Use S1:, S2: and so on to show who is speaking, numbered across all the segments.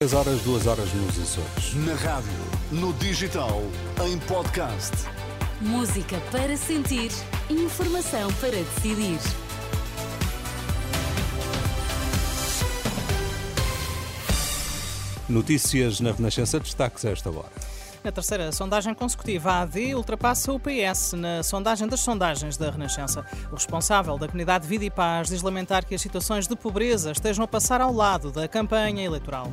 S1: 3 horas, 2 horas nos Açores.
S2: Na rádio, no digital, em podcast.
S3: Música para sentir, informação para decidir.
S1: Notícias na Renascença, destaques a esta hora.
S4: Na terceira sondagem consecutiva, a AD ultrapassa o PS na sondagem das sondagens da Renascença. O responsável da comunidade Vida e Paz diz lamentar que as situações de pobreza estejam a passar ao lado da campanha eleitoral.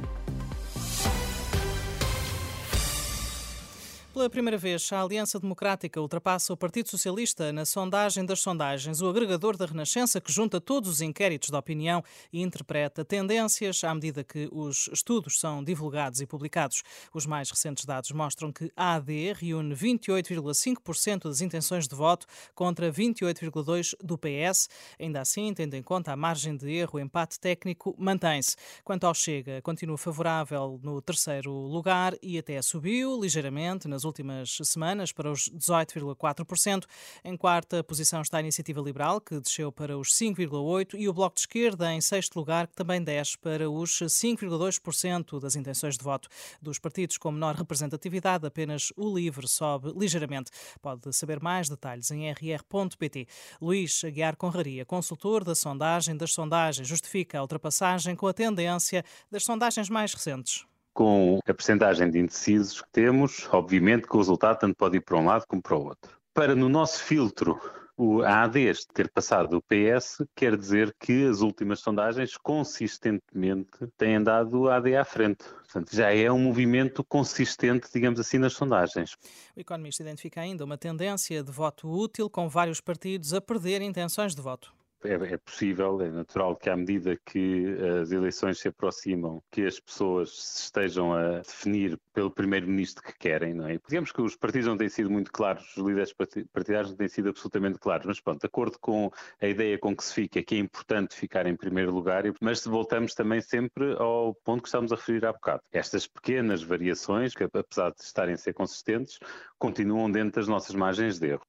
S4: Pela primeira vez, a Aliança Democrática ultrapassa o Partido Socialista na sondagem das sondagens, o agregador da Renascença que junta todos os inquéritos de opinião e interpreta tendências à medida que os estudos são divulgados e publicados. Os mais recentes dados mostram que a AD reúne 28,5% das intenções de voto contra 28,2% do PS. Ainda assim, tendo em conta a margem de erro, o empate técnico mantém-se. Quanto ao Chega, continua favorável no terceiro lugar e até subiu ligeiramente nas últimas semanas para os 18,4%. Em quarta posição está a Iniciativa Liberal, que desceu para os 5,8%, e o Bloco de Esquerda em sexto lugar, que também desce para os 5,2% das intenções de voto. Dos partidos com menor representatividade, apenas o LIVRE sobe ligeiramente. Pode saber mais detalhes em rr.pt. Luís Aguiar Conraria, consultor da sondagem das sondagens, justifica a ultrapassagem com a tendência das sondagens mais recentes
S5: com a percentagem de indecisos que temos, obviamente que o resultado tanto pode ir para um lado como para o outro. Para no nosso filtro o AD ter passado o PS quer dizer que as últimas sondagens consistentemente têm dado o AD à frente. Portanto, já é um movimento consistente, digamos assim, nas sondagens.
S4: O economista identifica ainda uma tendência de voto útil com vários partidos a perder intenções de voto
S5: é, é, possível, é natural que à medida que as eleições se aproximam, que as pessoas se estejam a definir pelo primeiro-ministro que querem, não é? Digamos que os partidos não têm sido muito claros, os líderes partidários não têm sido absolutamente claros, mas pronto, de acordo com a ideia com que se fica, que é importante ficar em primeiro lugar, mas voltamos também sempre ao ponto que estamos a referir há bocado. Estas pequenas variações, que apesar de estarem a ser consistentes, continuam dentro das nossas margens de erro.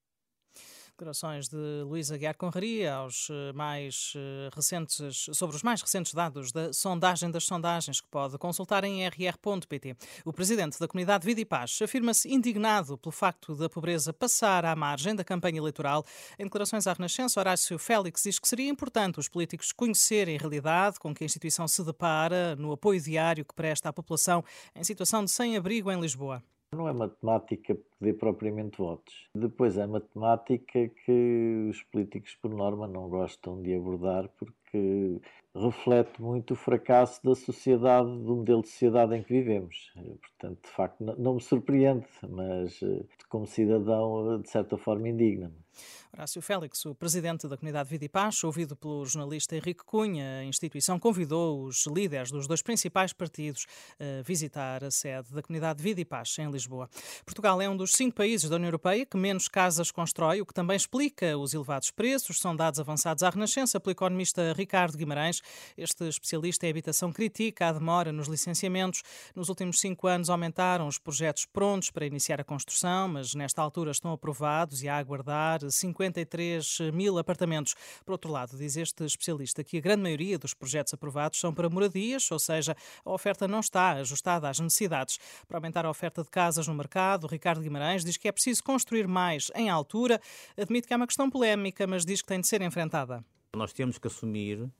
S4: Declarações de Luísa Aguiar Conraria aos eh, mais eh, recentes, sobre os mais recentes dados da sondagem das sondagens que pode consultar em rr.pt. O presidente da comunidade Vida e Paz afirma-se indignado pelo facto da pobreza passar à margem da campanha eleitoral. Em declarações à Renascença, Horácio Félix diz que seria importante os políticos conhecerem a realidade com que a instituição se depara no apoio diário que presta à população em situação de sem-abrigo em Lisboa.
S6: Não é matemática pedir propriamente votos. Depois é matemática que os políticos, por norma, não gostam de abordar porque reflete muito o fracasso da sociedade, do modelo de sociedade em que vivemos. Portanto, de facto, não me surpreende, mas eh, como cidadão, de certa forma, indigna-me.
S4: Horácio Félix, o presidente da comunidade Vida e Paz, ouvido pelo jornalista Henrique Cunha, a instituição convidou os líderes dos dois principais partidos a visitar a sede da comunidade Vida e Paz em Lisboa. Portugal é um dos cinco países da União Europeia que menos casas constrói, o que também explica os elevados preços. São dados avançados à Renascença pelo economista Ricardo Guimarães. Este especialista em habitação critica a demora nos licenciamentos. Nos últimos cinco anos aumentaram os projetos prontos para iniciar a construção, mas nesta altura estão aprovados e a aguardar 53 mil apartamentos. Por outro lado, diz este especialista que a grande maioria dos projetos aprovados são para moradias, ou seja, a oferta não está ajustada às necessidades. Para aumentar a oferta de casas no mercado, Ricardo Guimarães diz que é preciso construir mais em altura. Admite que é uma questão polémica, mas diz que tem de ser enfrentada.
S7: Nós temos que assumir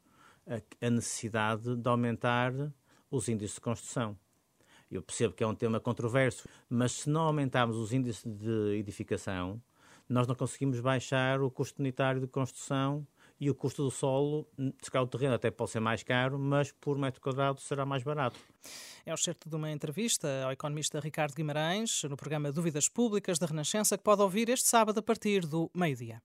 S7: a necessidade de aumentar os índices de construção. Eu percebo que é um tema controverso, mas se não aumentarmos os índices de edificação, nós não conseguimos baixar o custo unitário de construção e o custo do solo, se calhar o terreno até pode ser mais caro, mas por metro quadrado será mais barato.
S4: É o certo de uma entrevista ao economista Ricardo Guimarães no programa Dúvidas Públicas da Renascença que pode ouvir este sábado a partir do meio-dia.